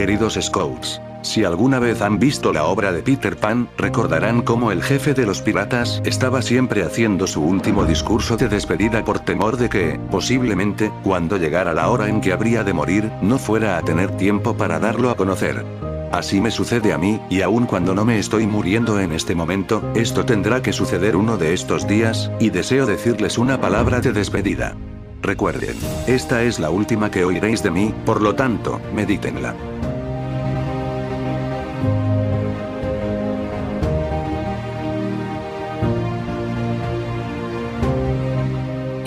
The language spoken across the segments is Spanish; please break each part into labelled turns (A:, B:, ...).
A: Queridos Scouts, si alguna vez han visto la obra de Peter Pan, recordarán cómo el jefe de los piratas estaba siempre haciendo su último discurso de despedida por temor de que, posiblemente, cuando llegara la hora en que habría de morir, no fuera a tener tiempo para darlo a conocer. Así me sucede a mí, y aun cuando no me estoy muriendo en este momento, esto tendrá que suceder uno de estos días, y deseo decirles una palabra de despedida. Recuerden, esta es la última que oiréis de mí, por lo tanto, medítenla.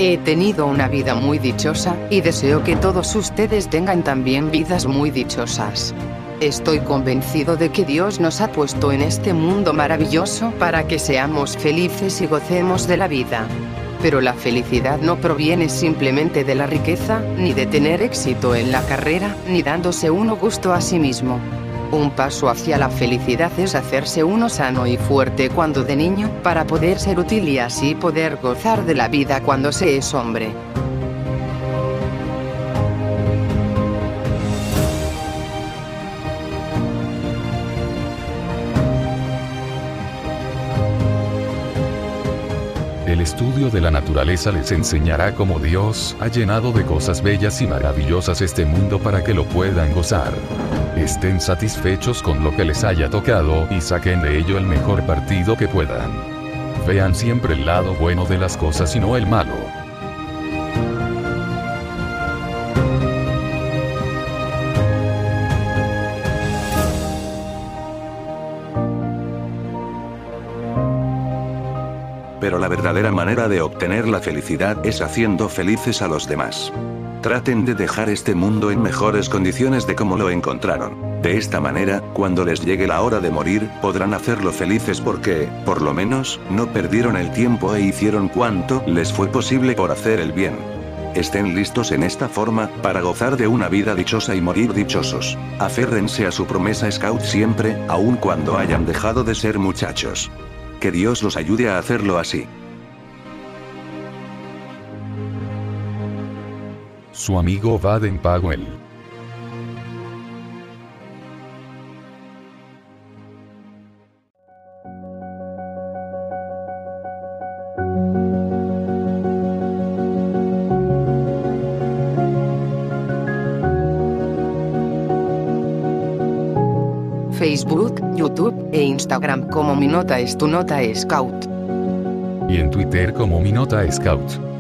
B: He tenido una vida muy dichosa, y deseo que todos ustedes tengan también vidas muy dichosas. Estoy convencido de que Dios nos ha puesto en este mundo maravilloso para que seamos felices y gocemos de la vida. Pero la felicidad no proviene simplemente de la riqueza, ni de tener éxito en la carrera, ni dándose uno gusto a sí mismo. Un paso hacia la felicidad es hacerse uno sano y fuerte cuando de niño, para poder ser útil y así poder gozar de la vida cuando se es hombre.
C: Estudio de la naturaleza les enseñará cómo Dios ha llenado de cosas bellas y maravillosas este mundo para que lo puedan gozar. Estén satisfechos con lo que les haya tocado y saquen de ello el mejor partido que puedan. Vean siempre el lado bueno de las cosas y no el malo.
A: Pero la verdadera manera de obtener la felicidad es haciendo felices a los demás. Traten de dejar este mundo en mejores condiciones de como lo encontraron. De esta manera, cuando les llegue la hora de morir, podrán hacerlo felices porque, por lo menos, no perdieron el tiempo e hicieron cuanto les fue posible por hacer el bien. Estén listos en esta forma, para gozar de una vida dichosa y morir dichosos. Aférrense a su promesa Scout siempre, aun cuando hayan dejado de ser muchachos. Que Dios los ayude a hacerlo así.
C: Su amigo Baden Powell.
B: Facebook, YouTube e Instagram como Mi Nota es tu Nota Scout.
C: Y en Twitter como Mi Nota Scout.